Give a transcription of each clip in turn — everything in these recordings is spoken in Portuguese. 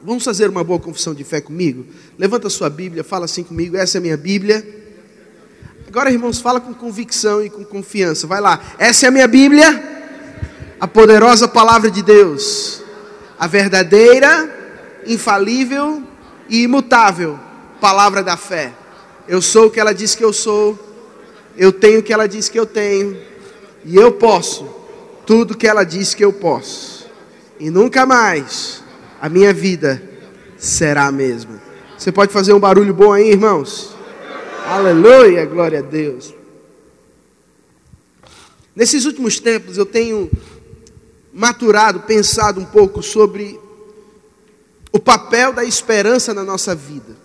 Vamos fazer uma boa confissão de fé comigo? Levanta a sua Bíblia, fala assim comigo, essa é a minha Bíblia. Agora, irmãos, fala com convicção e com confiança. Vai lá. Essa é a minha Bíblia, a poderosa palavra de Deus, a verdadeira, infalível e imutável palavra da fé. Eu sou o que ela diz que eu sou, eu tenho o que ela diz que eu tenho, e eu posso tudo que ela diz que eu posso. E nunca mais a minha vida será a mesma. Você pode fazer um barulho bom aí, irmãos? Aleluia, glória a Deus. Nesses últimos tempos eu tenho maturado, pensado um pouco sobre o papel da esperança na nossa vida.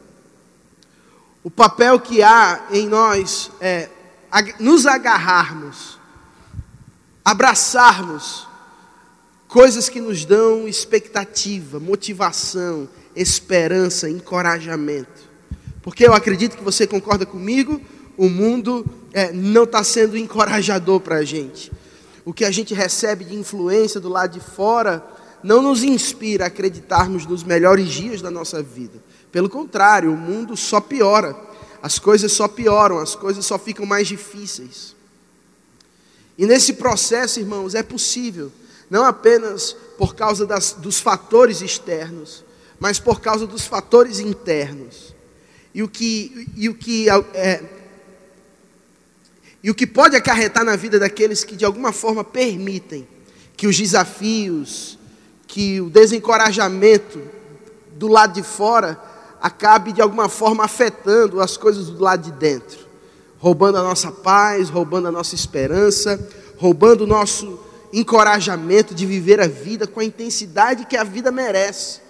O papel que há em nós é nos agarrarmos, abraçarmos coisas que nos dão expectativa, motivação, esperança, encorajamento. Porque eu acredito que você concorda comigo, o mundo é, não está sendo encorajador para a gente. O que a gente recebe de influência do lado de fora não nos inspira a acreditarmos nos melhores dias da nossa vida. Pelo contrário, o mundo só piora, as coisas só pioram, as coisas só ficam mais difíceis. E nesse processo, irmãos, é possível não apenas por causa das, dos fatores externos, mas por causa dos fatores internos. E o que, e o que, é, e o que pode acarretar na vida daqueles que de alguma forma permitem que os desafios, que o desencorajamento do lado de fora acabe de alguma forma afetando as coisas do lado de dentro, roubando a nossa paz, roubando a nossa esperança, roubando o nosso encorajamento de viver a vida com a intensidade que a vida merece.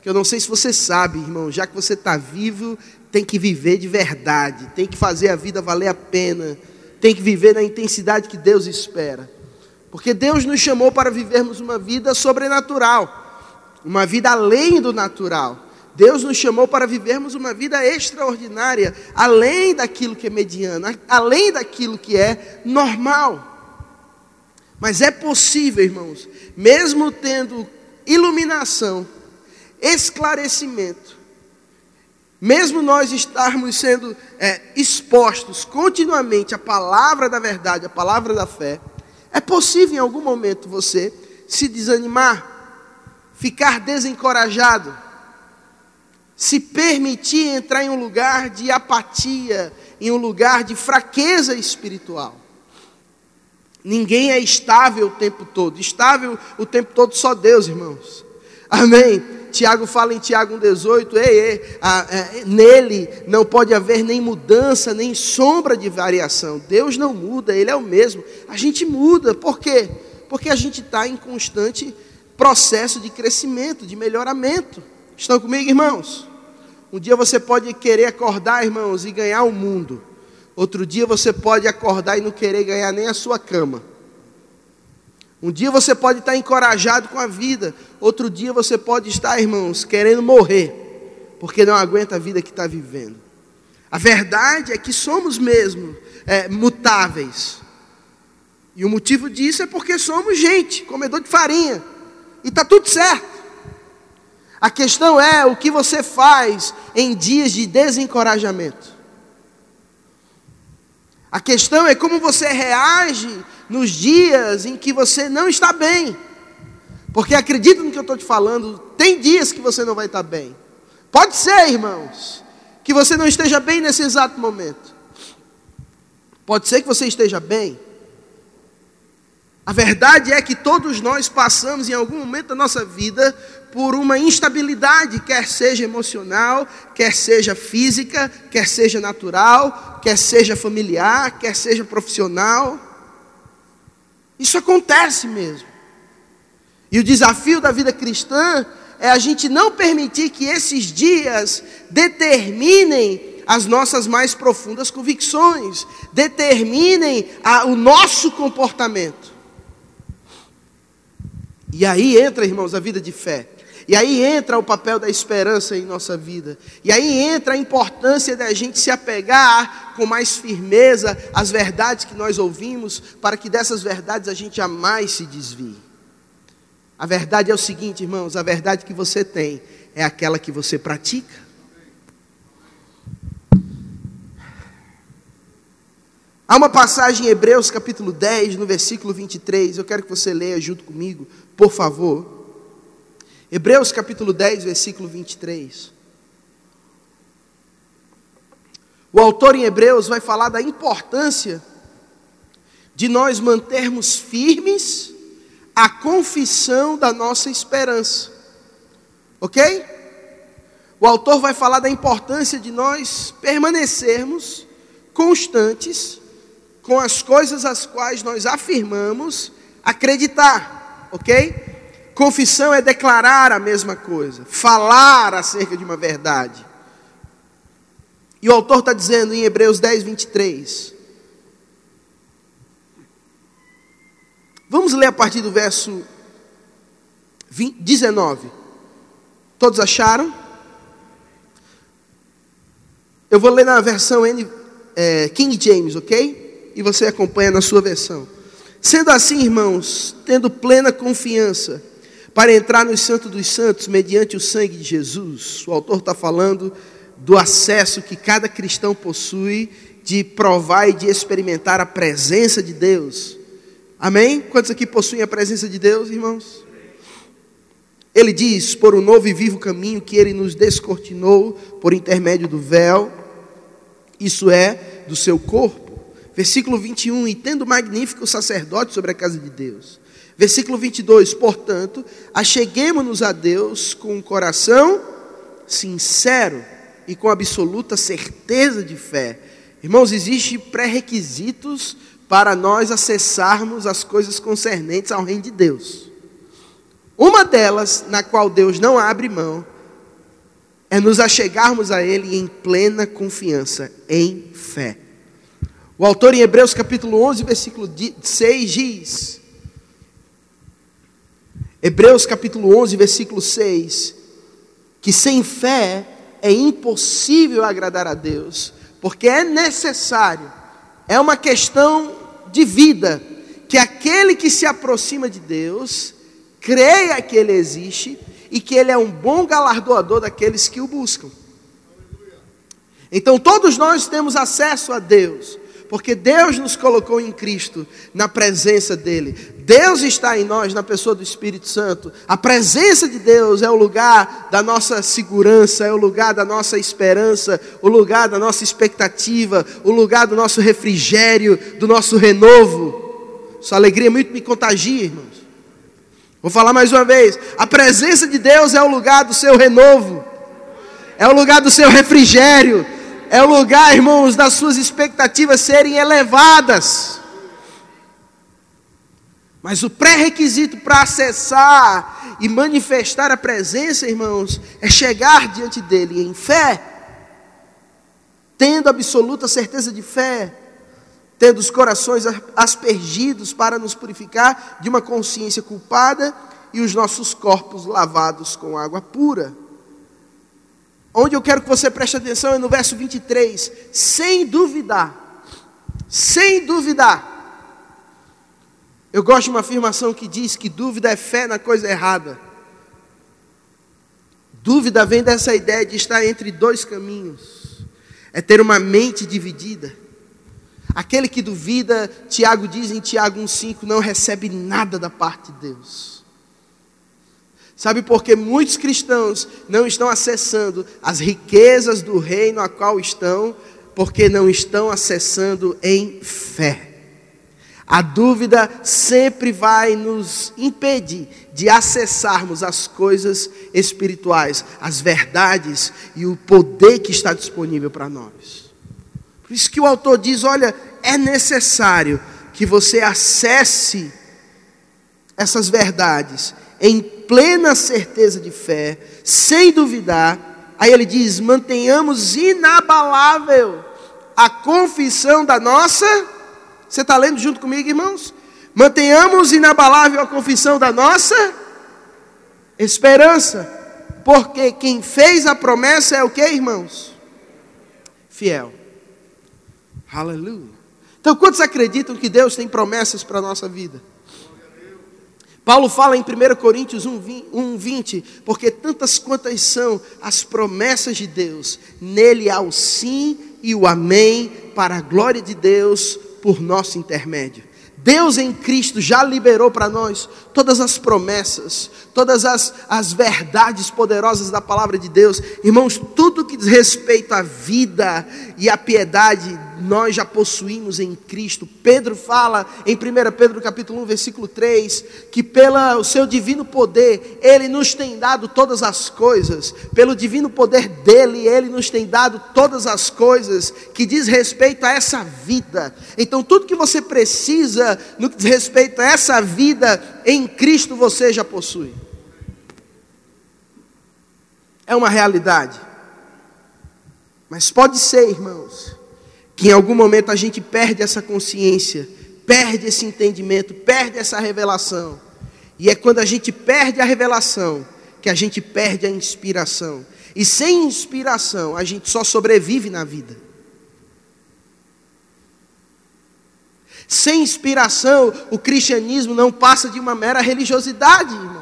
Que eu não sei se você sabe, irmão, já que você está vivo, tem que viver de verdade, tem que fazer a vida valer a pena, tem que viver na intensidade que Deus espera. Porque Deus nos chamou para vivermos uma vida sobrenatural, uma vida além do natural. Deus nos chamou para vivermos uma vida extraordinária, além daquilo que é mediano, além daquilo que é normal. Mas é possível, irmãos, mesmo tendo iluminação, esclarecimento, mesmo nós estarmos sendo é, expostos continuamente à palavra da verdade, à palavra da fé, é possível em algum momento você se desanimar, ficar desencorajado, se permitir entrar em um lugar de apatia, em um lugar de fraqueza espiritual. Ninguém é estável o tempo todo. Estável o tempo todo só Deus, irmãos. Amém. Tiago fala em Tiago 1,18: ei, ei, a, é, nele não pode haver nem mudança, nem sombra de variação. Deus não muda, Ele é o mesmo. A gente muda, por quê? Porque a gente está em constante processo de crescimento, de melhoramento. Estão comigo, irmãos? Um dia você pode querer acordar, irmãos, e ganhar o mundo. Outro dia você pode acordar e não querer ganhar nem a sua cama. Um dia você pode estar encorajado com a vida, outro dia você pode estar, irmãos, querendo morrer, porque não aguenta a vida que está vivendo. A verdade é que somos mesmo é, mutáveis. E o motivo disso é porque somos gente, comedor de farinha. E está tudo certo. A questão é o que você faz em dias de desencorajamento. A questão é como você reage nos dias em que você não está bem. Porque acredita no que eu estou te falando, tem dias que você não vai estar bem. Pode ser, irmãos, que você não esteja bem nesse exato momento. Pode ser que você esteja bem. A verdade é que todos nós passamos em algum momento da nossa vida por uma instabilidade, quer seja emocional, quer seja física, quer seja natural, quer seja familiar, quer seja profissional. Isso acontece mesmo. E o desafio da vida cristã é a gente não permitir que esses dias determinem as nossas mais profundas convicções, determinem a, o nosso comportamento. E aí entra, irmãos, a vida de fé. E aí entra o papel da esperança em nossa vida. E aí entra a importância da gente se apegar com mais firmeza às verdades que nós ouvimos, para que dessas verdades a gente jamais se desvie. A verdade é o seguinte, irmãos: a verdade que você tem é aquela que você pratica. Há uma passagem em Hebreus capítulo 10, no versículo 23, eu quero que você leia junto comigo, por favor. Hebreus capítulo 10, versículo 23. O autor em Hebreus vai falar da importância de nós mantermos firmes a confissão da nossa esperança. Ok? O autor vai falar da importância de nós permanecermos constantes com as coisas as quais nós afirmamos acreditar, ok? Confissão é declarar a mesma coisa, falar acerca de uma verdade. E o autor está dizendo em Hebreus 10, 23. Vamos ler a partir do verso 20, 19. Todos acharam? Eu vou ler na versão N, é, King James, ok? E você acompanha na sua versão. Sendo assim, irmãos, tendo plena confiança para entrar no Santo dos Santos mediante o sangue de Jesus, o autor está falando do acesso que cada cristão possui de provar e de experimentar a presença de Deus. Amém? Quantos aqui possuem a presença de Deus, irmãos? Ele diz: por um novo e vivo caminho que ele nos descortinou por intermédio do véu, isso é, do seu corpo Versículo 21, e tendo magnífico sacerdote sobre a casa de Deus. Versículo 22, portanto, acheguemos-nos a Deus com um coração sincero e com absoluta certeza de fé. Irmãos, existem pré-requisitos para nós acessarmos as coisas concernentes ao reino de Deus. Uma delas, na qual Deus não abre mão, é nos achegarmos a Ele em plena confiança, em fé. O autor em Hebreus capítulo 11, versículo 6 diz: Hebreus capítulo 11, versículo 6, que sem fé é impossível agradar a Deus, porque é necessário, é uma questão de vida, que aquele que se aproxima de Deus creia que Ele existe e que Ele é um bom galardoador daqueles que o buscam. Então todos nós temos acesso a Deus, porque Deus nos colocou em Cristo, na presença dEle. Deus está em nós, na pessoa do Espírito Santo. A presença de Deus é o lugar da nossa segurança, é o lugar da nossa esperança, o lugar da nossa expectativa, o lugar do nosso refrigério, do nosso renovo. Sua alegria muito me contagia, irmãos. Vou falar mais uma vez: a presença de Deus é o lugar do seu renovo, é o lugar do seu refrigério é o lugar, irmãos, das suas expectativas serem elevadas. Mas o pré-requisito para acessar e manifestar a presença, irmãos, é chegar diante dele em fé, tendo absoluta certeza de fé, tendo os corações aspergidos para nos purificar de uma consciência culpada e os nossos corpos lavados com água pura. Onde eu quero que você preste atenção é no verso 23. Sem duvidar. Sem duvidar. Eu gosto de uma afirmação que diz que dúvida é fé na coisa errada. Dúvida vem dessa ideia de estar entre dois caminhos. É ter uma mente dividida. Aquele que duvida, Tiago diz em Tiago 1,5, não recebe nada da parte de Deus. Sabe por que muitos cristãos não estão acessando as riquezas do reino a qual estão? Porque não estão acessando em fé. A dúvida sempre vai nos impedir de acessarmos as coisas espirituais, as verdades e o poder que está disponível para nós. Por isso que o autor diz: olha, é necessário que você acesse essas verdades em plena certeza de fé, sem duvidar. Aí ele diz: mantenhamos inabalável a confissão da nossa. Você está lendo junto comigo, irmãos? Mantenhamos inabalável a confissão da nossa esperança, porque quem fez a promessa é o que, irmãos? Fiel. Aleluia. Então, quantos acreditam que Deus tem promessas para a nossa vida? Paulo fala em 1 Coríntios 1, 20, porque tantas quantas são as promessas de Deus, nele há o sim e o amém, para a glória de Deus, por nosso intermédio. Deus em Cristo já liberou para nós todas as promessas, todas as, as verdades poderosas da palavra de Deus. Irmãos, tudo que diz respeito à vida e à piedade, nós já possuímos em Cristo. Pedro fala em 1 Pedro capítulo 1, versículo 3, que pelo seu divino poder, Ele nos tem dado todas as coisas, pelo divino poder dEle, Ele nos tem dado todas as coisas que diz respeito a essa vida. Então, tudo que você precisa no que diz respeito a essa vida, em Cristo você já possui. É uma realidade. Mas pode ser, irmãos, que em algum momento a gente perde essa consciência, perde esse entendimento, perde essa revelação. E é quando a gente perde a revelação que a gente perde a inspiração. E sem inspiração a gente só sobrevive na vida. Sem inspiração, o cristianismo não passa de uma mera religiosidade, irmão.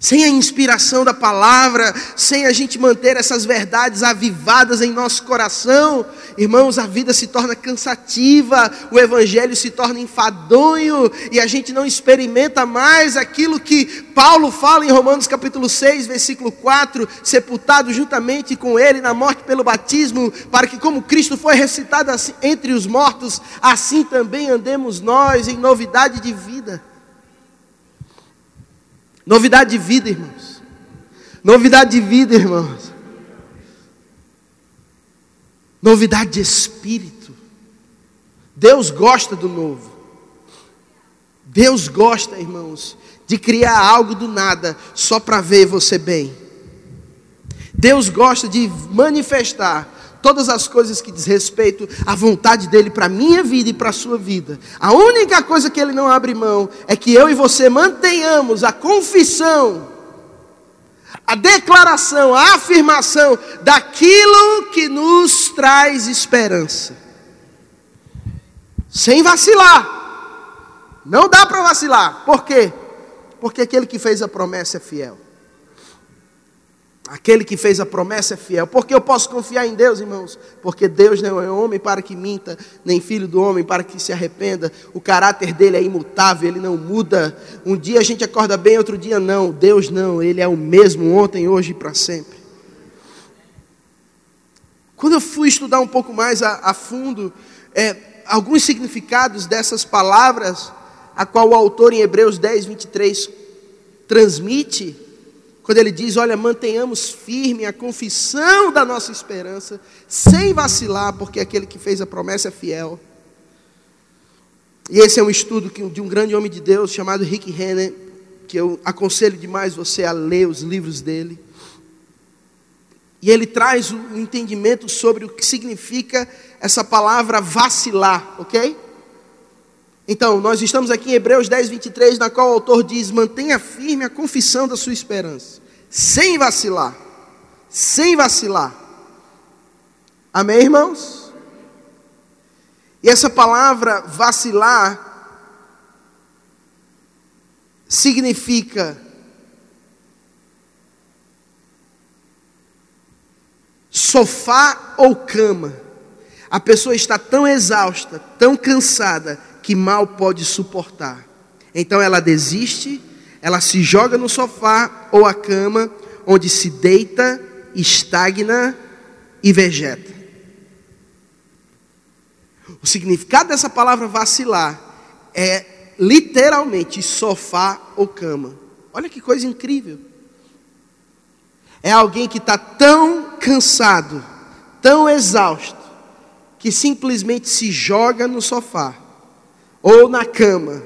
Sem a inspiração da palavra, sem a gente manter essas verdades avivadas em nosso coração, irmãos, a vida se torna cansativa, o evangelho se torna enfadonho e a gente não experimenta mais aquilo que Paulo fala em Romanos capítulo 6, versículo 4, sepultado juntamente com ele na morte pelo batismo, para que como Cristo foi ressuscitado assim, entre os mortos, assim também andemos nós em novidade de vida. Novidade de vida, irmãos. Novidade de vida, irmãos. Novidade de espírito. Deus gosta do novo. Deus gosta, irmãos, de criar algo do nada só para ver você bem. Deus gosta de manifestar todas as coisas que diz respeito à vontade dele para a minha vida e para a sua vida. A única coisa que ele não abre mão é que eu e você mantenhamos a confissão, a declaração, a afirmação daquilo que nos traz esperança. Sem vacilar. Não dá para vacilar. Por quê? Porque aquele que fez a promessa é fiel. Aquele que fez a promessa é fiel. Porque eu posso confiar em Deus, irmãos? Porque Deus não é homem para que minta, nem filho do homem para que se arrependa. O caráter dele é imutável, ele não muda. Um dia a gente acorda bem, outro dia não. Deus não, ele é o mesmo ontem, hoje e para sempre. Quando eu fui estudar um pouco mais a, a fundo, é, alguns significados dessas palavras, a qual o autor em Hebreus 10, 23 transmite, quando ele diz: Olha, mantenhamos firme a confissão da nossa esperança, sem vacilar, porque aquele que fez a promessa é fiel. E esse é um estudo de um grande homem de Deus chamado Rick Renner, que eu aconselho demais você a ler os livros dele. E ele traz o entendimento sobre o que significa essa palavra vacilar, ok? Então, nós estamos aqui em Hebreus 10, 23, na qual o autor diz: mantenha firme a confissão da sua esperança, sem vacilar, sem vacilar. Amém, irmãos? E essa palavra vacilar significa sofá ou cama. A pessoa está tão exausta, tão cansada, que mal pode suportar. Então ela desiste, ela se joga no sofá ou a cama, onde se deita, estagna e vegeta. O significado dessa palavra vacilar é literalmente sofá ou cama. Olha que coisa incrível. É alguém que está tão cansado, tão exausto, que simplesmente se joga no sofá ou na cama.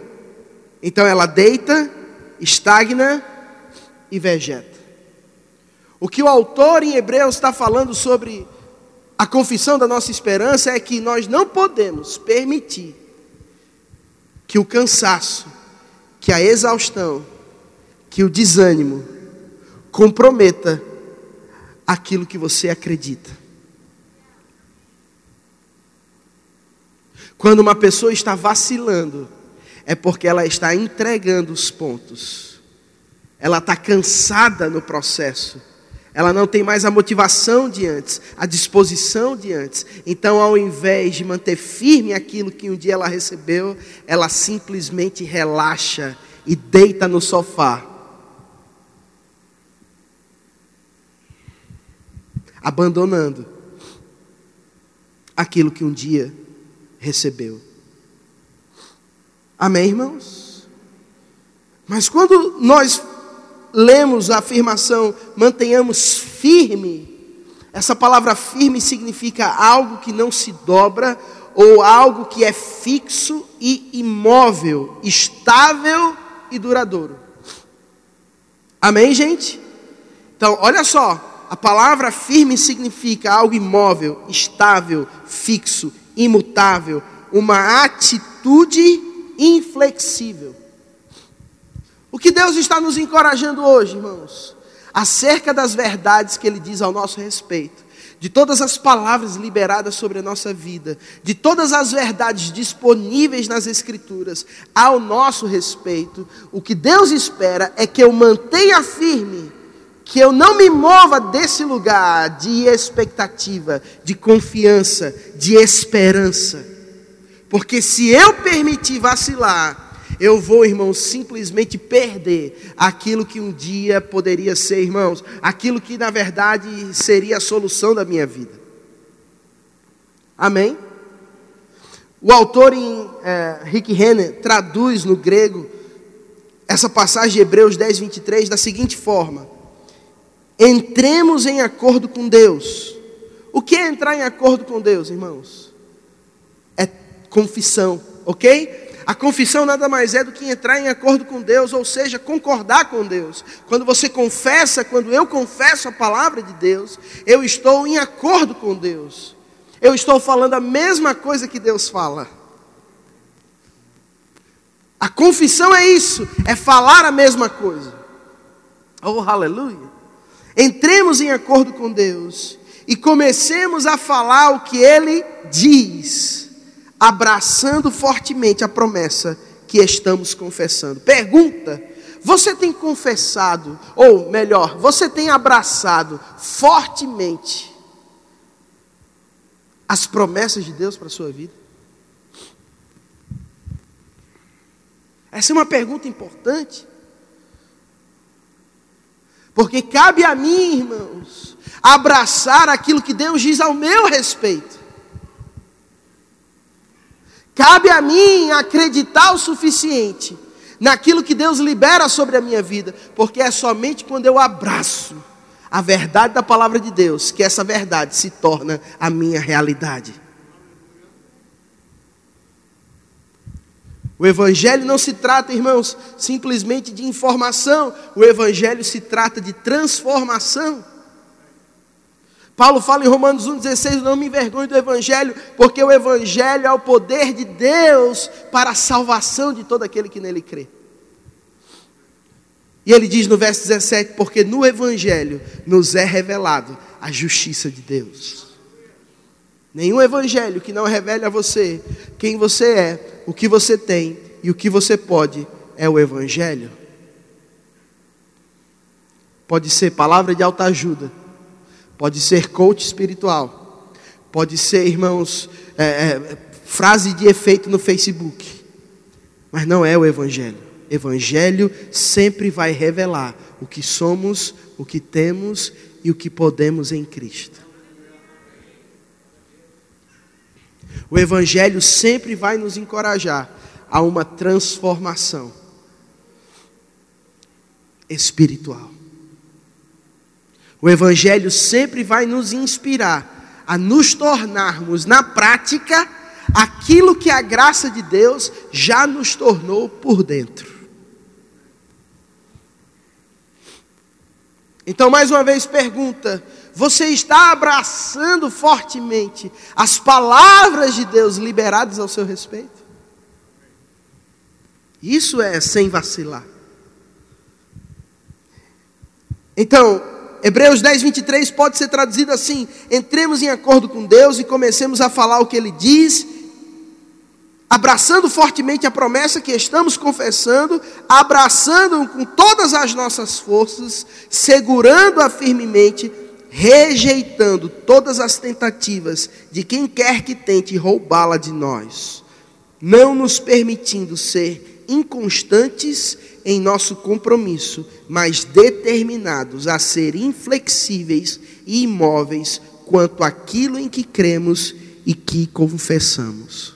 Então ela deita, estagna e vegeta. O que o autor em Hebreus está falando sobre a confissão da nossa esperança é que nós não podemos permitir que o cansaço, que a exaustão, que o desânimo comprometa aquilo que você acredita. Quando uma pessoa está vacilando, é porque ela está entregando os pontos. Ela está cansada no processo. Ela não tem mais a motivação de antes, a disposição de antes. Então, ao invés de manter firme aquilo que um dia ela recebeu, ela simplesmente relaxa e deita no sofá. Abandonando aquilo que um dia recebeu. Amém, irmãos? Mas quando nós lemos a afirmação mantenhamos firme, essa palavra firme significa algo que não se dobra ou algo que é fixo e imóvel, estável e duradouro. Amém, gente? Então, olha só, a palavra firme significa algo imóvel, estável, fixo, imutável, uma atitude inflexível. O que Deus está nos encorajando hoje, irmãos, acerca das verdades que Ele diz ao nosso respeito, de todas as palavras liberadas sobre a nossa vida, de todas as verdades disponíveis nas Escrituras ao nosso respeito, o que Deus espera é que eu mantenha firme, que eu não me mova desse lugar de expectativa, de confiança, de esperança, porque se eu permitir vacilar, eu vou, irmãos, simplesmente perder aquilo que um dia poderia ser, irmãos, aquilo que na verdade seria a solução da minha vida. Amém? O autor em é, Rick Renner traduz no grego essa passagem de Hebreus 10, 23 da seguinte forma: Entremos em acordo com Deus. O que é entrar em acordo com Deus, irmãos? Confissão, ok? A confissão nada mais é do que entrar em acordo com Deus, ou seja, concordar com Deus. Quando você confessa, quando eu confesso a palavra de Deus, eu estou em acordo com Deus. Eu estou falando a mesma coisa que Deus fala. A confissão é isso, é falar a mesma coisa. Oh, aleluia. Entremos em acordo com Deus e comecemos a falar o que Ele diz abraçando fortemente a promessa que estamos confessando. Pergunta: você tem confessado, ou melhor, você tem abraçado fortemente as promessas de Deus para a sua vida? Essa é uma pergunta importante. Porque cabe a mim, irmãos, abraçar aquilo que Deus diz ao meu respeito. Cabe a mim acreditar o suficiente naquilo que Deus libera sobre a minha vida, porque é somente quando eu abraço a verdade da palavra de Deus que essa verdade se torna a minha realidade. O Evangelho não se trata, irmãos, simplesmente de informação, o Evangelho se trata de transformação. Paulo fala em Romanos 1,16: Não me envergonhe do Evangelho, porque o Evangelho é o poder de Deus para a salvação de todo aquele que nele crê. E ele diz no verso 17: Porque no Evangelho nos é revelado a justiça de Deus. Nenhum Evangelho que não revele a você quem você é, o que você tem e o que você pode é o Evangelho. Pode ser palavra de alta ajuda pode ser coach espiritual, pode ser, irmãos, é, é, frase de efeito no Facebook, mas não é o Evangelho. Evangelho sempre vai revelar o que somos, o que temos e o que podemos em Cristo. O Evangelho sempre vai nos encorajar a uma transformação espiritual. O Evangelho sempre vai nos inspirar a nos tornarmos, na prática, aquilo que a graça de Deus já nos tornou por dentro. Então, mais uma vez, pergunta: você está abraçando fortemente as palavras de Deus liberadas ao seu respeito? Isso é sem vacilar. Então, Hebreus 10, 23 pode ser traduzido assim: entremos em acordo com Deus e comecemos a falar o que Ele diz, abraçando fortemente a promessa que estamos confessando, abraçando com todas as nossas forças, segurando-a firmemente, rejeitando todas as tentativas de quem quer que tente roubá-la de nós, não nos permitindo ser inconstantes em nosso compromisso, mas determinados a ser inflexíveis e imóveis quanto àquilo em que cremos e que confessamos.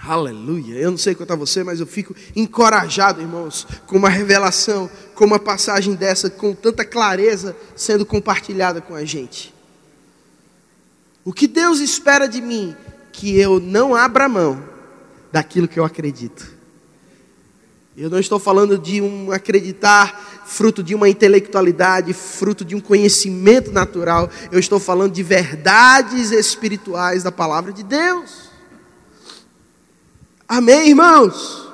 Aleluia. Eu não sei quanto a você, mas eu fico encorajado, irmãos, com uma revelação, com uma passagem dessa, com tanta clareza sendo compartilhada com a gente. O que Deus espera de mim? Que eu não abra mão daquilo que eu acredito. Eu não estou falando de um acreditar fruto de uma intelectualidade, fruto de um conhecimento natural. Eu estou falando de verdades espirituais da palavra de Deus. Amém, irmãos?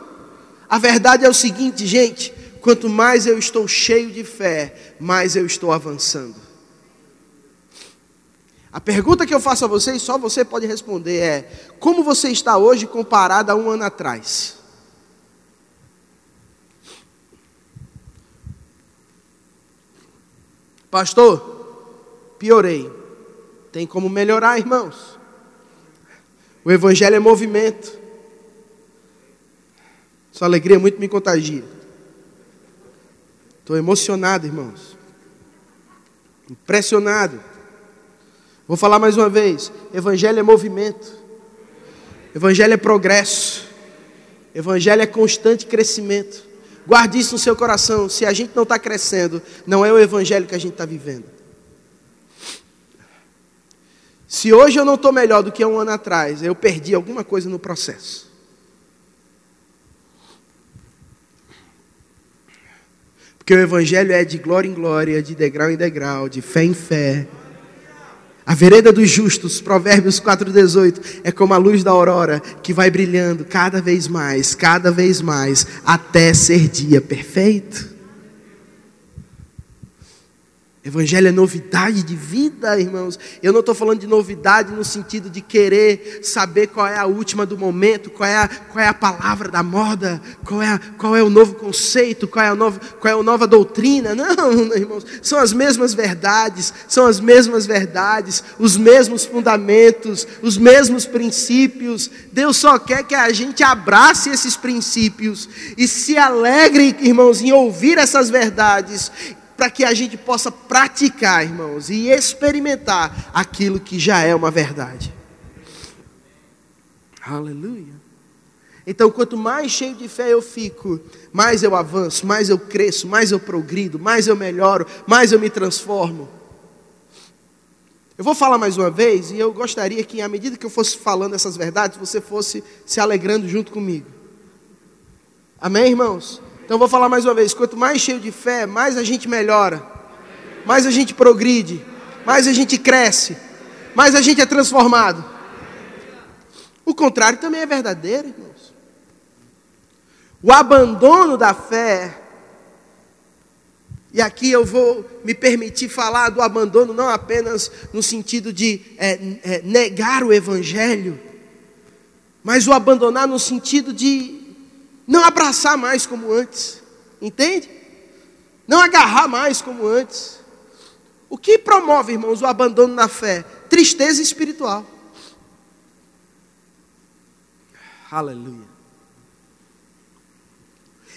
A verdade é o seguinte, gente: quanto mais eu estou cheio de fé, mais eu estou avançando. A pergunta que eu faço a vocês, só você pode responder é: como você está hoje comparado a um ano atrás? Pastor, piorei. Tem como melhorar, irmãos. O Evangelho é movimento. Sua alegria muito me contagia. Estou emocionado, irmãos. Impressionado. Vou falar mais uma vez: Evangelho é movimento. Evangelho é progresso. Evangelho é constante crescimento. Guarde isso no seu coração. Se a gente não está crescendo, não é o Evangelho que a gente está vivendo. Se hoje eu não estou melhor do que um ano atrás, eu perdi alguma coisa no processo. Porque o Evangelho é de glória em glória, de degrau em degrau, de fé em fé. A vereda dos justos, Provérbios 4,18, é como a luz da aurora que vai brilhando cada vez mais, cada vez mais, até ser dia perfeito. Evangelho é novidade de vida, irmãos. Eu não estou falando de novidade no sentido de querer saber qual é a última do momento, qual é a, qual é a palavra da moda, qual é, a, qual é o novo conceito, qual é, a nova, qual é a nova doutrina. Não, irmãos. São as mesmas verdades, são as mesmas verdades, os mesmos fundamentos, os mesmos princípios. Deus só quer que a gente abrace esses princípios e se alegre, irmãos, em ouvir essas verdades para que a gente possa praticar, irmãos, e experimentar aquilo que já é uma verdade. Aleluia. Então, quanto mais cheio de fé eu fico, mais eu avanço, mais eu cresço, mais eu progrido, mais eu melhoro, mais eu me transformo. Eu vou falar mais uma vez e eu gostaria que, à medida que eu fosse falando essas verdades, você fosse se alegrando junto comigo. Amém, irmãos? Então vou falar mais uma vez: quanto mais cheio de fé, mais a gente melhora, mais a gente progride, mais a gente cresce, mais a gente é transformado. O contrário também é verdadeiro, irmãos. O abandono da fé, e aqui eu vou me permitir falar do abandono não apenas no sentido de é, é, negar o Evangelho, mas o abandonar no sentido de não abraçar mais como antes, entende? Não agarrar mais como antes. O que promove, irmãos, o abandono da fé? Tristeza espiritual. Aleluia.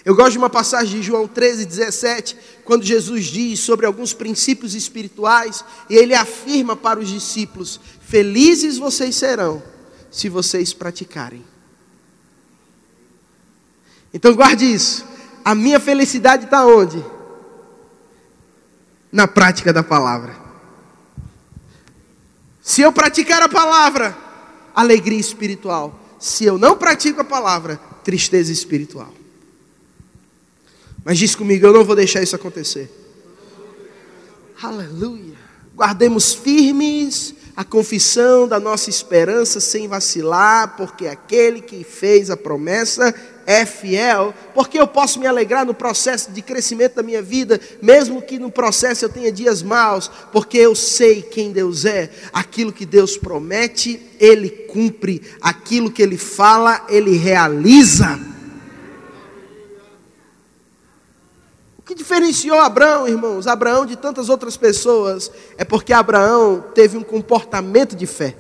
Eu gosto de uma passagem de João 13, 17, quando Jesus diz sobre alguns princípios espirituais, e ele afirma para os discípulos: Felizes vocês serão, se vocês praticarem. Então guarde isso. A minha felicidade está onde? Na prática da palavra. Se eu praticar a palavra, alegria espiritual. Se eu não pratico a palavra, tristeza espiritual. Mas diz comigo, eu não vou deixar isso acontecer. Aleluia. Guardemos firmes a confissão da nossa esperança sem vacilar, porque aquele que fez a promessa é fiel, porque eu posso me alegrar no processo de crescimento da minha vida, mesmo que no processo eu tenha dias maus, porque eu sei quem Deus é, aquilo que Deus promete, Ele cumpre, aquilo que Ele fala, Ele realiza. O que diferenciou Abraão, irmãos, Abraão de tantas outras pessoas, é porque Abraão teve um comportamento de fé,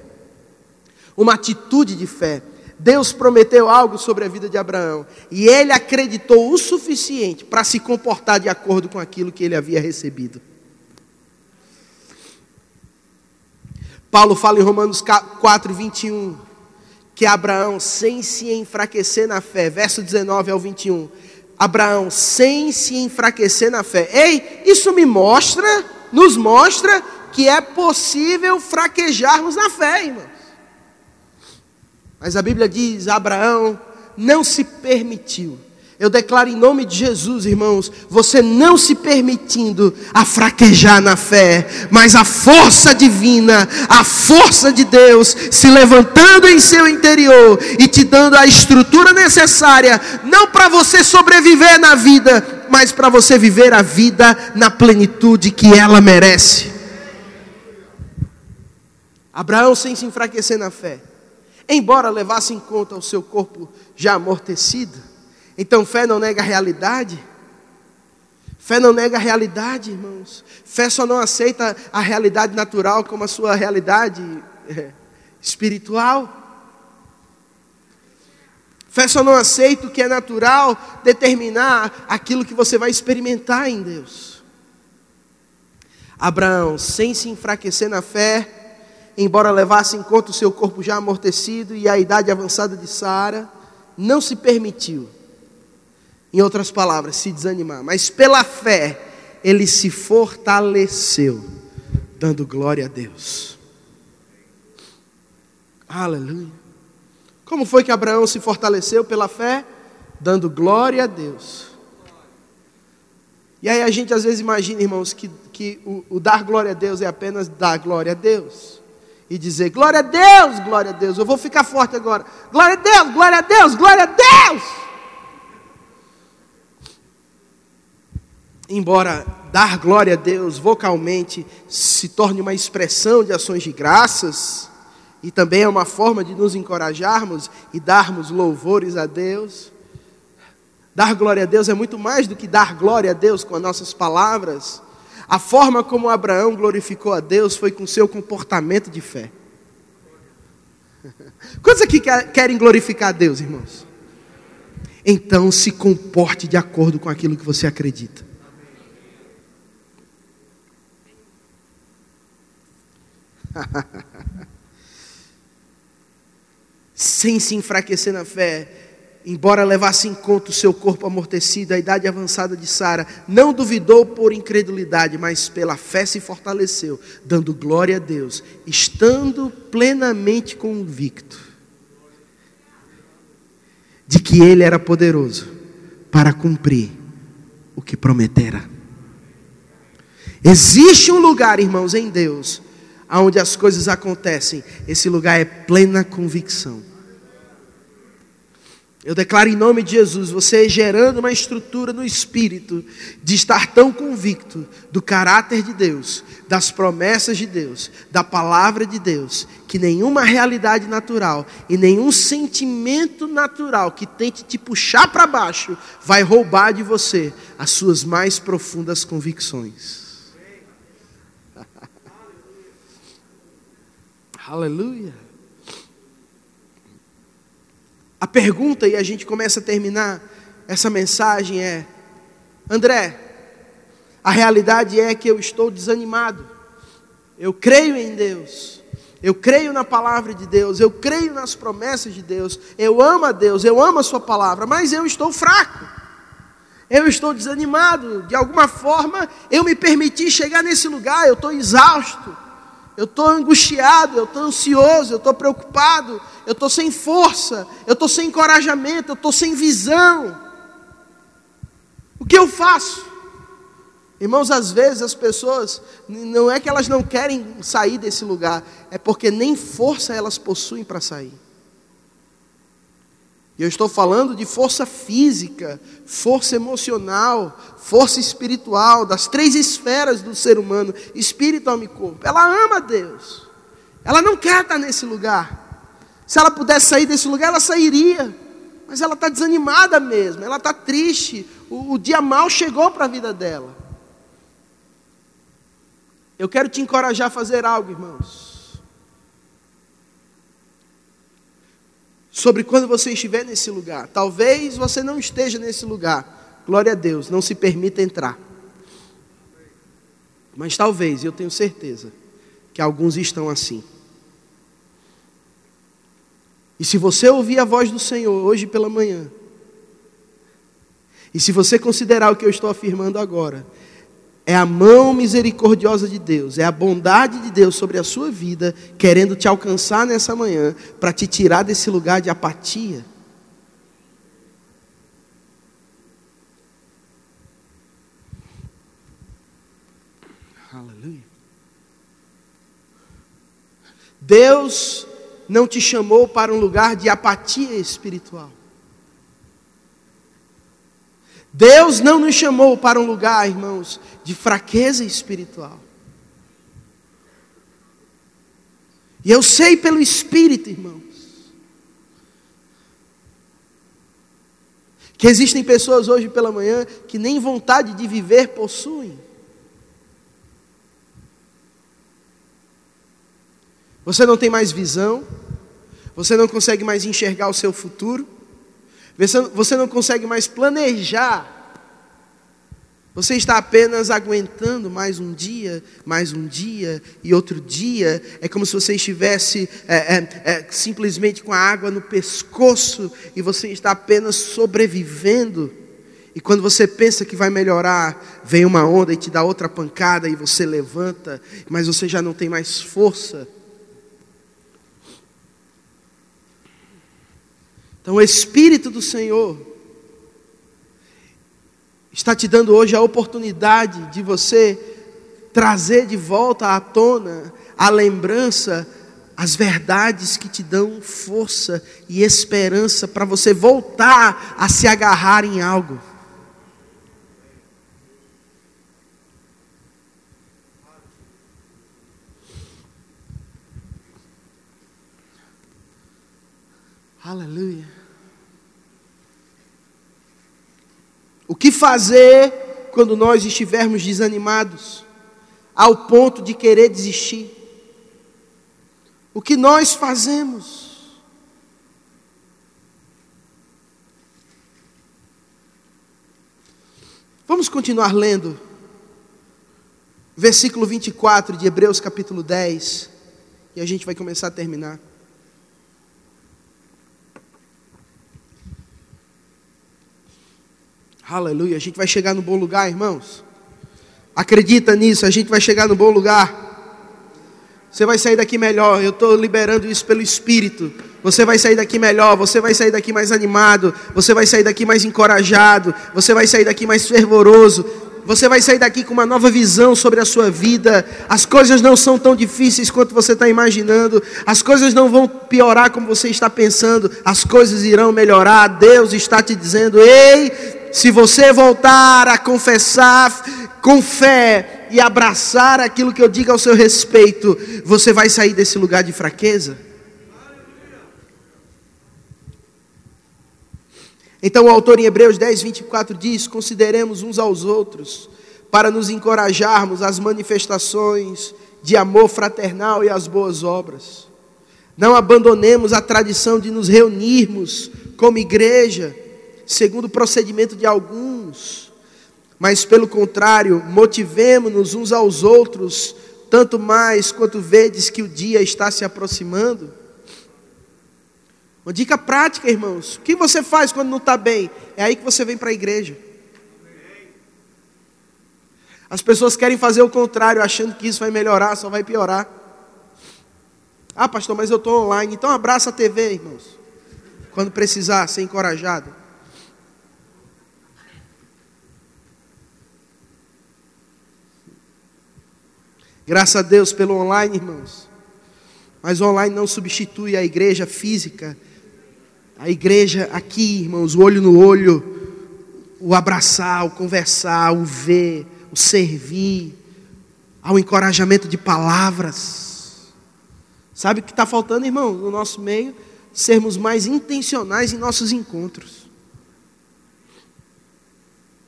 uma atitude de fé. Deus prometeu algo sobre a vida de Abraão e ele acreditou o suficiente para se comportar de acordo com aquilo que ele havia recebido. Paulo fala em Romanos 4, 21, que Abraão, sem se enfraquecer na fé, verso 19 ao 21, Abraão, sem se enfraquecer na fé. Ei, isso me mostra, nos mostra que é possível fraquejarmos na fé, irmão. Mas a Bíblia diz: Abraão não se permitiu. Eu declaro em nome de Jesus, irmãos, você não se permitindo a fraquejar na fé, mas a força divina, a força de Deus se levantando em seu interior e te dando a estrutura necessária, não para você sobreviver na vida, mas para você viver a vida na plenitude que ela merece. Abraão, sem se enfraquecer na fé, embora levasse em conta o seu corpo já amortecido. Então, fé não nega a realidade. Fé não nega a realidade, irmãos. Fé só não aceita a realidade natural como a sua realidade é, espiritual. Fé só não aceita o que é natural determinar aquilo que você vai experimentar em Deus. Abraão, sem se enfraquecer na fé, embora levasse em conta o seu corpo já amortecido e a idade avançada de Sara, não se permitiu, em outras palavras, se desanimar, mas pela fé ele se fortaleceu, dando glória a Deus. Aleluia. Como foi que Abraão se fortaleceu pela fé? Dando glória a Deus. E aí a gente às vezes imagina, irmãos, que, que o, o dar glória a Deus é apenas dar glória a Deus e dizer: Glória a Deus, glória a Deus. Eu vou ficar forte agora. Glória a Deus, glória a Deus, glória a Deus. Embora dar glória a Deus vocalmente se torne uma expressão de ações de graças, e também é uma forma de nos encorajarmos e darmos louvores a Deus. Dar glória a Deus é muito mais do que dar glória a Deus com as nossas palavras a forma como Abraão glorificou a Deus foi com seu comportamento de fé. Quantos aqui querem glorificar a Deus, irmãos? Então se comporte de acordo com aquilo que você acredita. Sem se enfraquecer na fé, embora levasse em conta o seu corpo amortecido, a idade avançada de Sara, não duvidou por incredulidade, mas pela fé se fortaleceu, dando glória a Deus, estando plenamente convicto de que ele era poderoso para cumprir o que prometera. Existe um lugar, irmãos, em Deus, onde as coisas acontecem. Esse lugar é plena convicção. Eu declaro em nome de Jesus, você gerando uma estrutura no espírito de estar tão convicto do caráter de Deus, das promessas de Deus, da palavra de Deus, que nenhuma realidade natural e nenhum sentimento natural que tente te puxar para baixo vai roubar de você as suas mais profundas convicções. Aleluia. A pergunta, e a gente começa a terminar essa mensagem, é: André, a realidade é que eu estou desanimado. Eu creio em Deus. Eu creio na palavra de Deus, eu creio nas promessas de Deus, eu amo a Deus, eu amo a Sua palavra, mas eu estou fraco, eu estou desanimado, de alguma forma eu me permiti chegar nesse lugar, eu estou exausto, eu estou angustiado, eu estou ansioso, eu estou preocupado, eu estou sem força, eu estou sem encorajamento, eu estou sem visão. O que eu faço? Irmãos, às vezes as pessoas, não é que elas não querem sair desse lugar, é porque nem força elas possuem para sair. E eu estou falando de força física, força emocional, força espiritual, das três esferas do ser humano: espírito, alma e corpo. Ela ama Deus. Ela não quer estar nesse lugar. Se ela pudesse sair desse lugar, ela sairia. Mas ela está desanimada mesmo, ela está triste. O, o dia mal chegou para a vida dela. Eu quero te encorajar a fazer algo, irmãos. sobre quando você estiver nesse lugar. Talvez você não esteja nesse lugar. Glória a Deus, não se permita entrar. Mas talvez, eu tenho certeza, que alguns estão assim. E se você ouvir a voz do Senhor hoje pela manhã, e se você considerar o que eu estou afirmando agora, é a mão misericordiosa de Deus, é a bondade de Deus sobre a sua vida, querendo te alcançar nessa manhã, para te tirar desse lugar de apatia. Aleluia. Deus não te chamou para um lugar de apatia espiritual. Deus não nos chamou para um lugar, irmãos, de fraqueza espiritual. E eu sei pelo Espírito, irmãos, que existem pessoas hoje pela manhã que nem vontade de viver possuem. Você não tem mais visão, você não consegue mais enxergar o seu futuro, você não consegue mais planejar. Você está apenas aguentando mais um dia, mais um dia e outro dia. É como se você estivesse é, é, é, simplesmente com a água no pescoço e você está apenas sobrevivendo. E quando você pensa que vai melhorar, vem uma onda e te dá outra pancada e você levanta, mas você já não tem mais força. Então, o Espírito do Senhor está te dando hoje a oportunidade de você trazer de volta à tona a lembrança, as verdades que te dão força e esperança para você voltar a se agarrar em algo. Aleluia. O que fazer quando nós estivermos desanimados, ao ponto de querer desistir? O que nós fazemos? Vamos continuar lendo. Versículo 24 de Hebreus capítulo 10. E a gente vai começar a terminar. Aleluia. A gente vai chegar no bom lugar, irmãos. Acredita nisso, a gente vai chegar no bom lugar. Você vai sair daqui melhor. Eu estou liberando isso pelo Espírito. Você vai sair daqui melhor. Você vai sair daqui mais animado. Você vai sair daqui mais encorajado. Você vai sair daqui mais fervoroso. Você vai sair daqui com uma nova visão sobre a sua vida. As coisas não são tão difíceis quanto você está imaginando. As coisas não vão piorar como você está pensando. As coisas irão melhorar. Deus está te dizendo: ei, se você voltar a confessar com fé e abraçar aquilo que eu digo ao seu respeito, você vai sair desse lugar de fraqueza. Então o autor em Hebreus 10, 24 diz: Consideremos uns aos outros, para nos encorajarmos às manifestações de amor fraternal e às boas obras. Não abandonemos a tradição de nos reunirmos como igreja segundo o procedimento de alguns, mas pelo contrário, motivemos-nos uns aos outros, tanto mais quanto vedes que o dia está se aproximando. Uma dica prática, irmãos: o que você faz quando não está bem? É aí que você vem para a igreja. As pessoas querem fazer o contrário, achando que isso vai melhorar, só vai piorar. Ah, pastor, mas eu estou online, então abraça a TV, irmãos. Quando precisar ser encorajado. Graças a Deus pelo online, irmãos. Mas o online não substitui a igreja física. A igreja aqui, irmãos, o olho no olho, o abraçar, o conversar, o ver, o servir, ao encorajamento de palavras. Sabe o que está faltando, irmão, no nosso meio? Sermos mais intencionais em nossos encontros.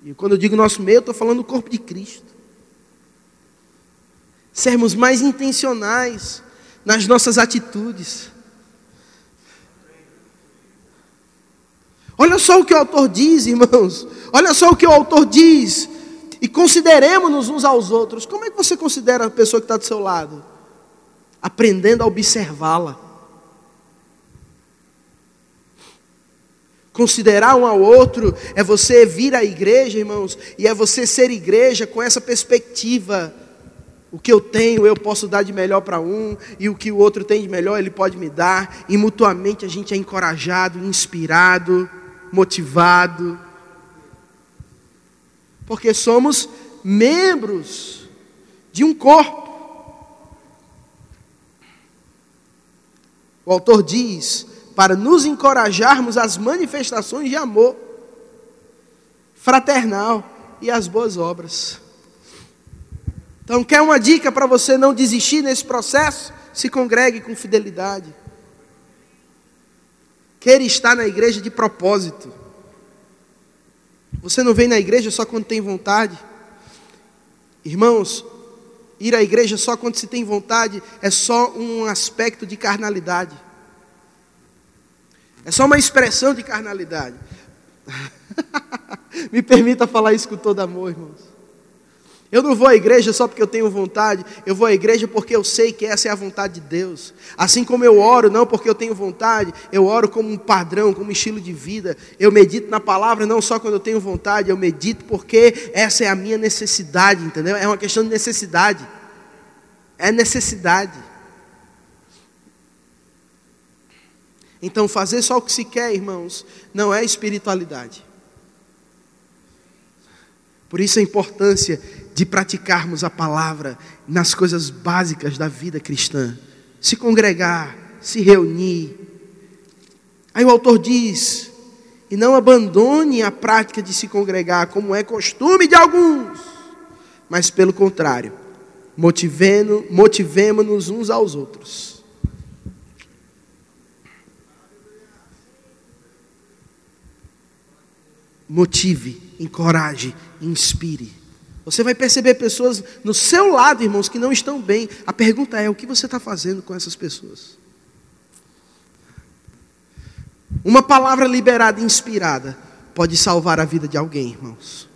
E quando eu digo nosso meio, eu estou falando do corpo de Cristo. Sermos mais intencionais nas nossas atitudes. Olha só o que o autor diz, irmãos. Olha só o que o autor diz. E consideremos-nos uns aos outros. Como é que você considera a pessoa que está do seu lado? Aprendendo a observá-la. Considerar um ao outro é você vir à igreja, irmãos, e é você ser igreja com essa perspectiva. O que eu tenho, eu posso dar de melhor para um, e o que o outro tem de melhor, ele pode me dar, e mutuamente a gente é encorajado, inspirado motivado, porque somos membros de um corpo. O autor diz: para nos encorajarmos às manifestações de amor fraternal e às boas obras. Então, quer uma dica para você não desistir nesse processo? Se congregue com fidelidade. Queira estar na igreja de propósito. Você não vem na igreja só quando tem vontade. Irmãos, ir à igreja só quando se tem vontade é só um aspecto de carnalidade. É só uma expressão de carnalidade. Me permita falar isso com todo amor, irmãos. Eu não vou à igreja só porque eu tenho vontade, eu vou à igreja porque eu sei que essa é a vontade de Deus. Assim como eu oro, não porque eu tenho vontade, eu oro como um padrão, como um estilo de vida. Eu medito na palavra não só quando eu tenho vontade, eu medito porque essa é a minha necessidade, entendeu? É uma questão de necessidade. É necessidade. Então, fazer só o que se quer, irmãos, não é espiritualidade. Por isso a importância de praticarmos a palavra nas coisas básicas da vida cristã. Se congregar, se reunir. Aí o autor diz: e não abandone a prática de se congregar, como é costume de alguns, mas pelo contrário, motivemos-nos uns aos outros. Motive, encoraje, inspire. Você vai perceber pessoas no seu lado, irmãos, que não estão bem. A pergunta é: o que você está fazendo com essas pessoas? Uma palavra liberada e inspirada pode salvar a vida de alguém, irmãos.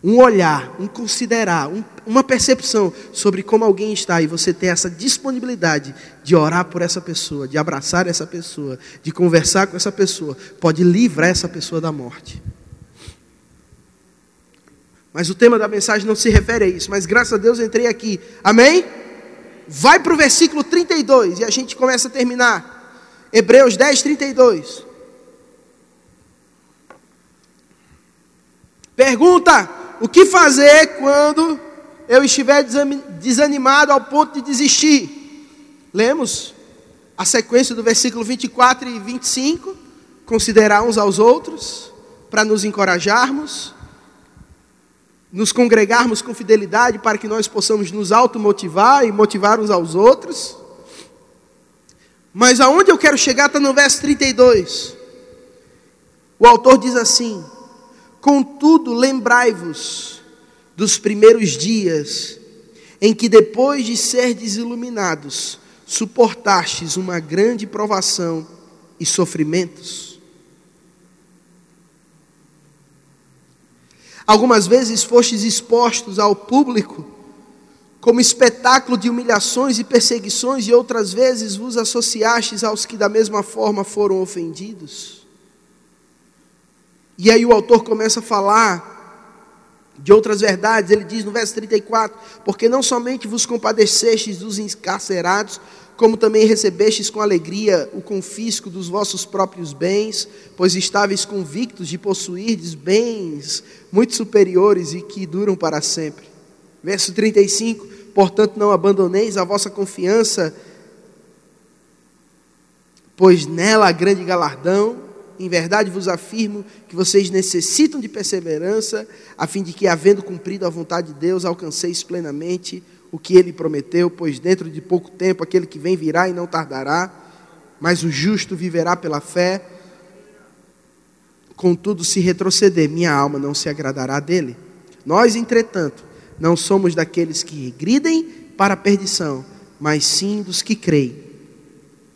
Um olhar, um considerar, um, uma percepção sobre como alguém está e você ter essa disponibilidade de orar por essa pessoa, de abraçar essa pessoa, de conversar com essa pessoa, pode livrar essa pessoa da morte. Mas o tema da mensagem não se refere a isso. Mas graças a Deus eu entrei aqui. Amém? Vai para o versículo 32 e a gente começa a terminar. Hebreus 10, 32. Pergunta: O que fazer quando eu estiver desanimado ao ponto de desistir? Lemos a sequência do versículo 24 e 25. Considerar uns aos outros, para nos encorajarmos nos congregarmos com fidelidade para que nós possamos nos automotivar e motivar uns aos outros. Mas aonde eu quero chegar está no verso 32. O autor diz assim: Contudo, lembrai-vos dos primeiros dias em que, depois de ser desiluminados, suportastes uma grande provação e sofrimentos Algumas vezes fostes expostos ao público como espetáculo de humilhações e perseguições, e outras vezes vos associastes aos que da mesma forma foram ofendidos. E aí o autor começa a falar de outras verdades, ele diz no verso 34: Porque não somente vos compadecestes dos encarcerados, como também recebestes com alegria o confisco dos vossos próprios bens, pois estáveis convictos de possuirdes bens muito superiores e que duram para sempre. Verso 35: Portanto, não abandoneis a vossa confiança, pois nela há grande galardão. Em verdade vos afirmo que vocês necessitam de perseverança, a fim de que, havendo cumprido a vontade de Deus, alcanceis plenamente o que ele prometeu, pois dentro de pouco tempo aquele que vem virá e não tardará, mas o justo viverá pela fé. Contudo, se retroceder, minha alma não se agradará dele. Nós, entretanto, não somos daqueles que regridem para a perdição, mas sim dos que creem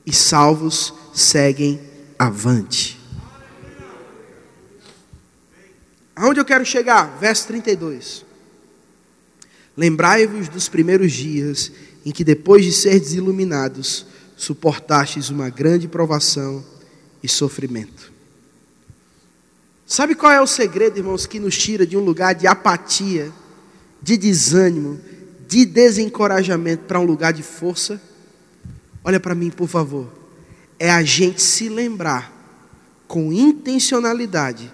e salvos seguem avante. Aonde eu quero chegar? Verso 32. Lembrai-vos dos primeiros dias em que, depois de serdes iluminados, suportastes uma grande provação e sofrimento. Sabe qual é o segredo, irmãos, que nos tira de um lugar de apatia, de desânimo, de desencorajamento para um lugar de força? Olha para mim, por favor. É a gente se lembrar com intencionalidade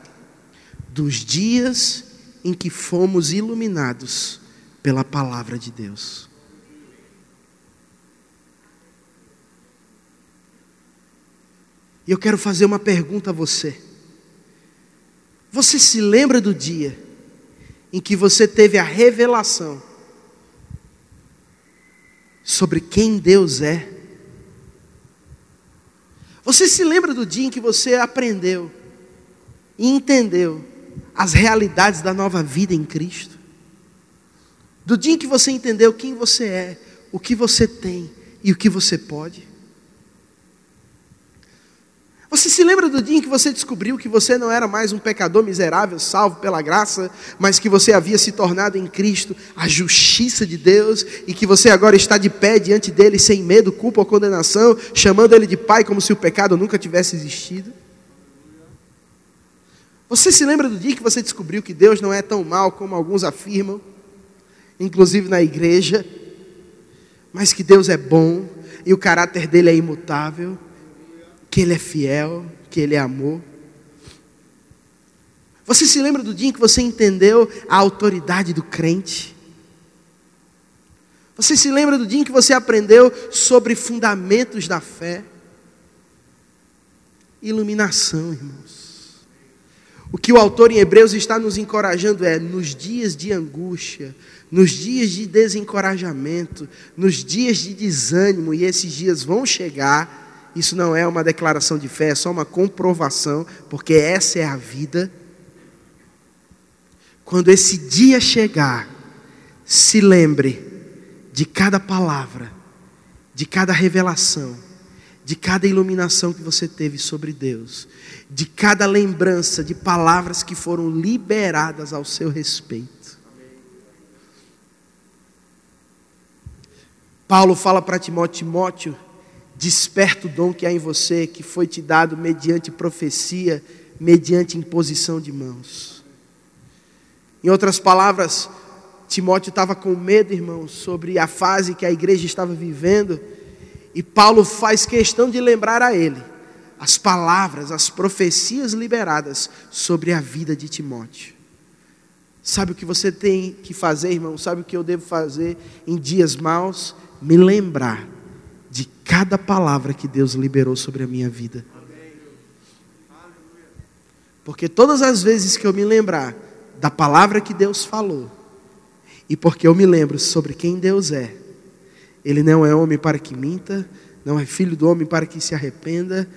dos dias em que fomos iluminados pela palavra de Deus. E eu quero fazer uma pergunta a você. Você se lembra do dia em que você teve a revelação sobre quem Deus é? Você se lembra do dia em que você aprendeu e entendeu as realidades da nova vida em Cristo? Do dia em que você entendeu quem você é, o que você tem e o que você pode? Você se lembra do dia em que você descobriu que você não era mais um pecador miserável, salvo pela graça, mas que você havia se tornado em Cristo a justiça de Deus e que você agora está de pé diante dele sem medo, culpa ou condenação, chamando ele de Pai como se o pecado nunca tivesse existido? Você se lembra do dia que você descobriu que Deus não é tão mal como alguns afirmam, inclusive na igreja, mas que Deus é bom e o caráter dele é imutável? que Ele é fiel, que Ele é amor. Você se lembra do dia em que você entendeu a autoridade do crente? Você se lembra do dia em que você aprendeu sobre fundamentos da fé? Iluminação, irmãos. O que o autor em Hebreus está nos encorajando é: nos dias de angústia, nos dias de desencorajamento, nos dias de desânimo, e esses dias vão chegar, isso não é uma declaração de fé, é só uma comprovação, porque essa é a vida. Quando esse dia chegar, se lembre de cada palavra, de cada revelação, de cada iluminação que você teve sobre Deus, de cada lembrança de palavras que foram liberadas ao seu respeito. Paulo fala para Timóteo: Timóteo, Desperta o dom que há em você, que foi te dado mediante profecia, mediante imposição de mãos. Em outras palavras, Timóteo estava com medo, irmãos, sobre a fase que a igreja estava vivendo, e Paulo faz questão de lembrar a ele as palavras, as profecias liberadas sobre a vida de Timóteo. Sabe o que você tem que fazer, irmão? Sabe o que eu devo fazer em dias maus? Me lembrar de cada palavra que Deus liberou sobre a minha vida. Porque todas as vezes que eu me lembrar da palavra que Deus falou, e porque eu me lembro sobre quem Deus é, Ele não é homem para que minta, não é filho do homem para que se arrependa,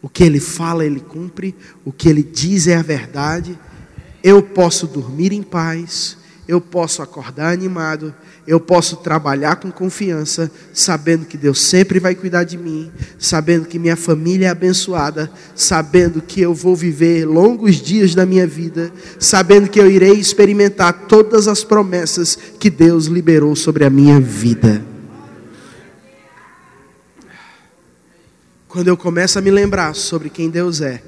o que Ele fala, Ele cumpre, o que Ele diz é a verdade, eu posso dormir em paz, eu posso acordar animado, eu posso trabalhar com confiança, sabendo que Deus sempre vai cuidar de mim, sabendo que minha família é abençoada, sabendo que eu vou viver longos dias da minha vida, sabendo que eu irei experimentar todas as promessas que Deus liberou sobre a minha vida. Quando eu começo a me lembrar sobre quem Deus é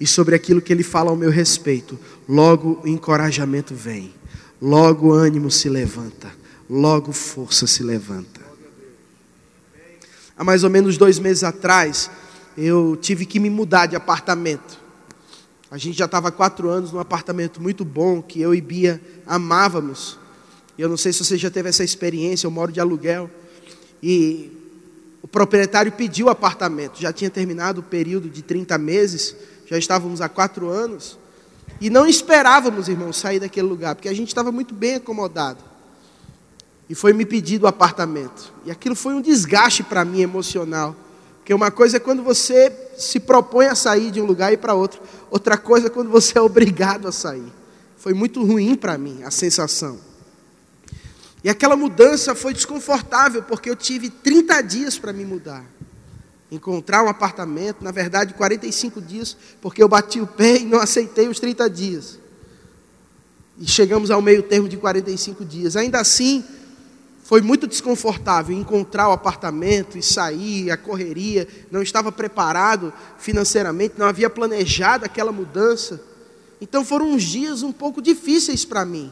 e sobre aquilo que Ele fala ao meu respeito, logo o encorajamento vem, logo o ânimo se levanta logo força se levanta. Há mais ou menos dois meses atrás, eu tive que me mudar de apartamento. A gente já estava há quatro anos num apartamento muito bom, que eu e Bia amávamos. Eu não sei se você já teve essa experiência, eu moro de aluguel. E o proprietário pediu o apartamento. Já tinha terminado o período de 30 meses, já estávamos há quatro anos. E não esperávamos, irmãos, sair daquele lugar, porque a gente estava muito bem acomodado. E foi me pedido o apartamento. E aquilo foi um desgaste para mim emocional. Porque uma coisa é quando você se propõe a sair de um lugar e para outro. Outra coisa é quando você é obrigado a sair. Foi muito ruim para mim a sensação. E aquela mudança foi desconfortável, porque eu tive 30 dias para me mudar. Encontrar um apartamento, na verdade 45 dias, porque eu bati o pé e não aceitei os 30 dias. E chegamos ao meio termo de 45 dias. Ainda assim, foi muito desconfortável encontrar o apartamento e sair, a correria, não estava preparado financeiramente, não havia planejado aquela mudança. Então foram uns dias um pouco difíceis para mim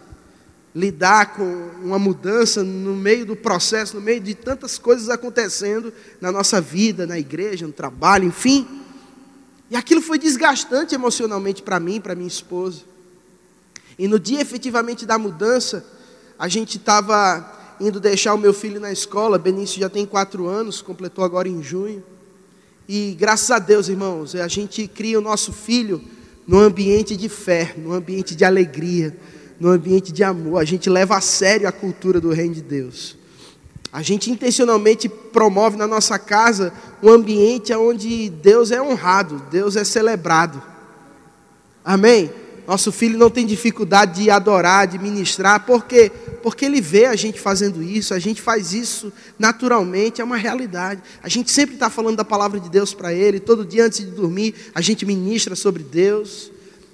lidar com uma mudança no meio do processo, no meio de tantas coisas acontecendo na nossa vida, na igreja, no trabalho, enfim. E aquilo foi desgastante emocionalmente para mim, para minha esposa. E no dia efetivamente da mudança, a gente estava indo deixar o meu filho na escola. Benício já tem quatro anos, completou agora em junho. E graças a Deus, irmãos, a gente cria o nosso filho num ambiente de fé, num ambiente de alegria, num ambiente de amor. A gente leva a sério a cultura do Reino de Deus. A gente intencionalmente promove na nossa casa um ambiente onde Deus é honrado, Deus é celebrado. Amém? Nosso filho não tem dificuldade de adorar, de ministrar, por quê? Porque ele vê a gente fazendo isso, a gente faz isso naturalmente, é uma realidade. A gente sempre está falando da palavra de Deus para ele, todo dia antes de dormir, a gente ministra sobre Deus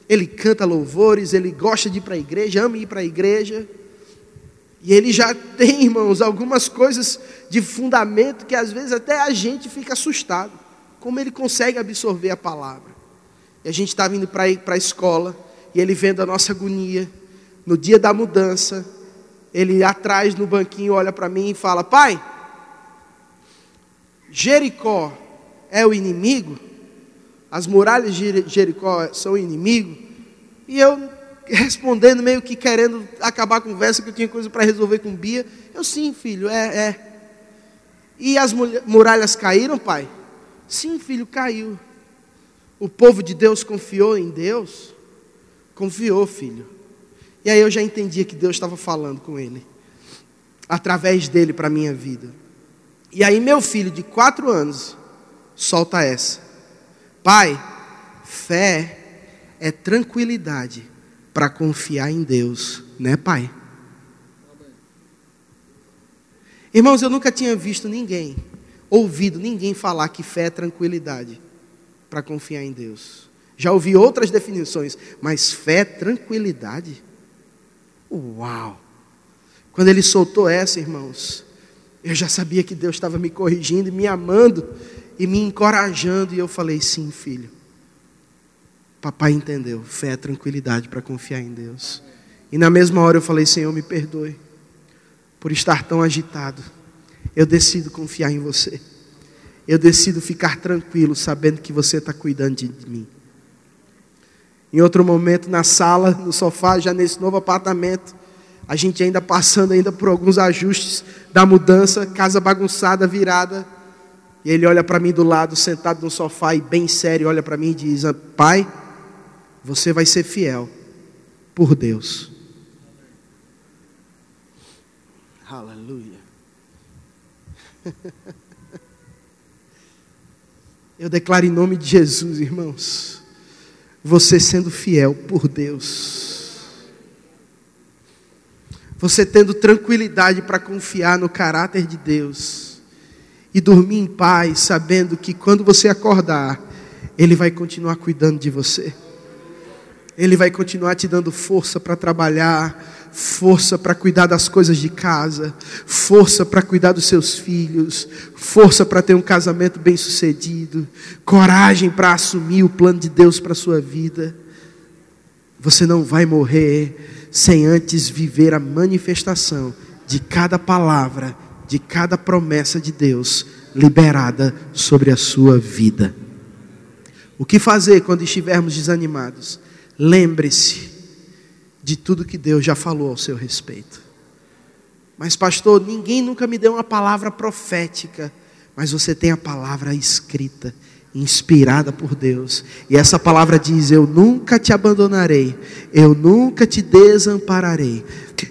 ele canta louvores, ele gosta de ir para a igreja, ama ir para a igreja. E ele já tem, irmãos, algumas coisas de fundamento que às vezes até a gente fica assustado. Como ele consegue absorver a palavra. E a gente estava indo para a escola, e ele vendo a nossa agonia, no dia da mudança, ele atrás no banquinho olha para mim e fala: Pai, Jericó é o inimigo? as muralhas de Jericó são inimigo. E eu respondendo, meio que querendo acabar a conversa, que eu tinha coisa para resolver com Bia. Eu, sim, filho, é, é. E as muralhas caíram, pai? Sim, filho, caiu. O povo de Deus confiou em Deus? Confiou, filho. E aí eu já entendia que Deus estava falando com ele, através dele para a minha vida. E aí meu filho de quatro anos solta essa. Pai, fé é tranquilidade para confiar em Deus, né, Pai? Irmãos, eu nunca tinha visto ninguém, ouvido ninguém falar que fé é tranquilidade para confiar em Deus. Já ouvi outras definições, mas fé é tranquilidade? Uau! Quando ele soltou essa, irmãos, eu já sabia que Deus estava me corrigindo me amando e me encorajando, e eu falei: sim, filho. Papai entendeu, fé é tranquilidade para confiar em Deus. E na mesma hora eu falei: Senhor, me perdoe por estar tão agitado. Eu decido confiar em você. Eu decido ficar tranquilo, sabendo que você está cuidando de mim. Em outro momento, na sala, no sofá, já nesse novo apartamento, a gente ainda passando ainda por alguns ajustes da mudança, casa bagunçada, virada. E ele olha para mim do lado, sentado no sofá e bem sério, olha para mim e diz: Pai, você vai ser fiel por Deus. Aleluia. Eu declaro em nome de Jesus, irmãos, você sendo fiel por Deus, você tendo tranquilidade para confiar no caráter de Deus e dormir em paz, sabendo que quando você acordar, Ele vai continuar cuidando de você. Ele vai continuar te dando força para trabalhar, força para cuidar das coisas de casa, força para cuidar dos seus filhos, força para ter um casamento bem-sucedido, coragem para assumir o plano de Deus para a sua vida. Você não vai morrer sem antes viver a manifestação de cada palavra de cada promessa de Deus liberada sobre a sua vida. O que fazer quando estivermos desanimados? Lembre-se de tudo que Deus já falou ao seu respeito. Mas, pastor, ninguém nunca me deu uma palavra profética mas você tem a palavra escrita, inspirada por Deus. E essa palavra diz: Eu nunca te abandonarei, eu nunca te desampararei.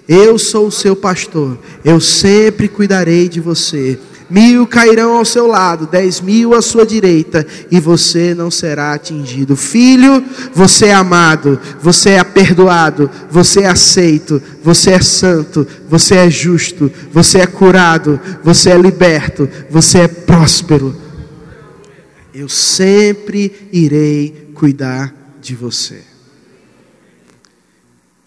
Eu sou o seu pastor, eu sempre cuidarei de você. Mil cairão ao seu lado, dez mil à sua direita, e você não será atingido. Filho, você é amado, você é perdoado, você é aceito, você é santo, você é justo, você é curado, você é liberto, você é próspero. Eu sempre irei cuidar de você.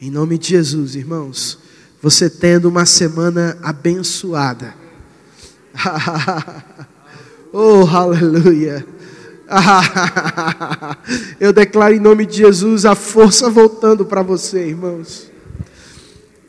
Em nome de Jesus, irmãos, você tendo uma semana abençoada oh, aleluia. Eu declaro em nome de Jesus a força voltando para você, irmãos.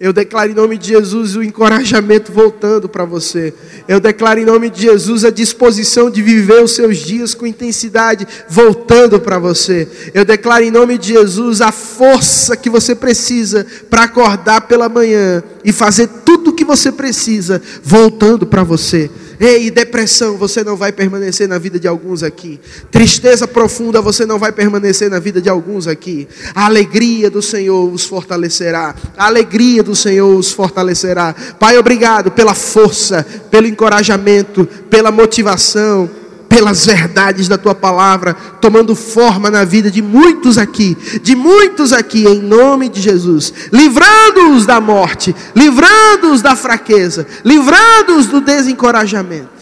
Eu declaro em nome de Jesus o encorajamento voltando para você. Eu declaro em nome de Jesus a disposição de viver os seus dias com intensidade voltando para você. Eu declaro em nome de Jesus a força que você precisa para acordar pela manhã e fazer tudo que você precisa voltando para você. Ei, depressão, você não vai permanecer na vida de alguns aqui. Tristeza profunda, você não vai permanecer na vida de alguns aqui. A alegria do Senhor os fortalecerá. A alegria do Senhor os fortalecerá. Pai, obrigado pela força, pelo encorajamento, pela motivação pelas verdades da tua palavra, tomando forma na vida de muitos aqui, de muitos aqui, em nome de Jesus, livrando-os da morte, livrando-os da fraqueza, livrando-os do desencorajamento.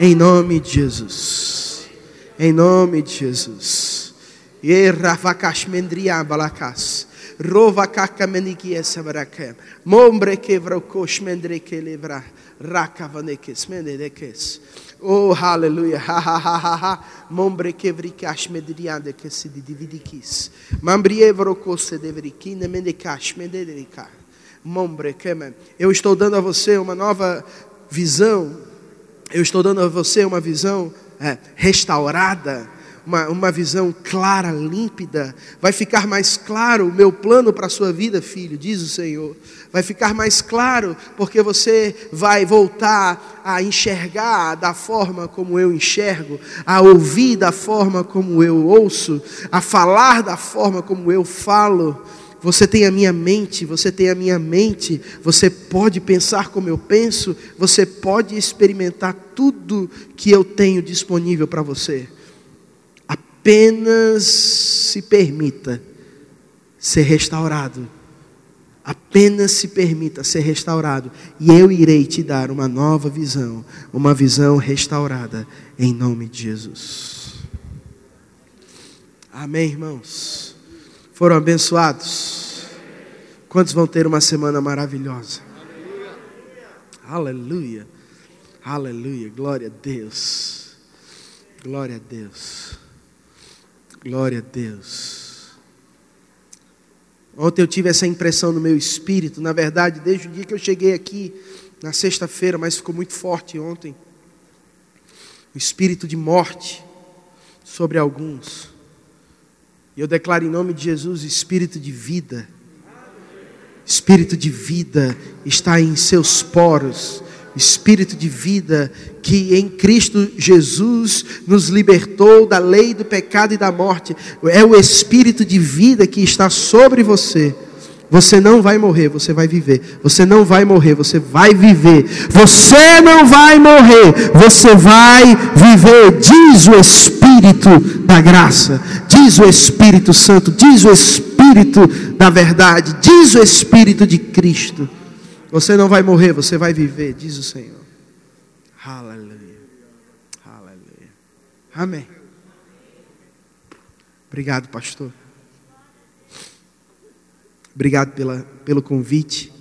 Em nome de Jesus, em nome de Jesus. Rova kakameniki barakem. Mombre kevrokosh mendre kelevra. Rakavanekes mendekes. Oh, aleluia. Ha ha ha ha ha. Mombre kevrikash medriande que se dividikis. Mambrievrokosse devrikine mendekash menderika. Mombre kemen. Eu estou dando a você uma nova visão. Eu estou dando a você uma visão é, restaurada uma, uma visão clara, límpida. Vai ficar mais claro o meu plano para a sua vida, filho, diz o Senhor. Vai ficar mais claro, porque você vai voltar a enxergar da forma como eu enxergo, a ouvir da forma como eu ouço, a falar da forma como eu falo. Você tem a minha mente, você tem a minha mente, você pode pensar como eu penso, você pode experimentar tudo que eu tenho disponível para você apenas se permita ser restaurado. Apenas se permita ser restaurado, e eu irei te dar uma nova visão, uma visão restaurada, em nome de Jesus. Amém, irmãos? Foram abençoados? Quantos vão ter uma semana maravilhosa? Aleluia, aleluia, glória a Deus, glória a Deus. Glória a Deus. Ontem eu tive essa impressão no meu espírito, na verdade, desde o dia que eu cheguei aqui, na sexta-feira, mas ficou muito forte ontem. O espírito de morte sobre alguns. E eu declaro em nome de Jesus espírito de vida. Espírito de vida está em seus poros espírito de vida que em Cristo Jesus nos libertou da lei do pecado e da morte. É o espírito de vida que está sobre você. Você não vai morrer, você vai viver. Você não vai morrer, você vai viver. Você não vai morrer, você vai viver. Diz o Espírito da graça, diz o Espírito Santo, diz o Espírito da verdade, diz o Espírito de Cristo. Você não vai morrer, você vai viver, diz o Senhor. Aleluia. Aleluia. Amém. Obrigado, pastor. Obrigado pela, pelo convite.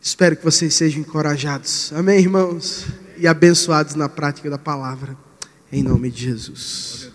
Espero que vocês sejam encorajados. Amém, irmãos? E abençoados na prática da palavra. Em nome de Jesus.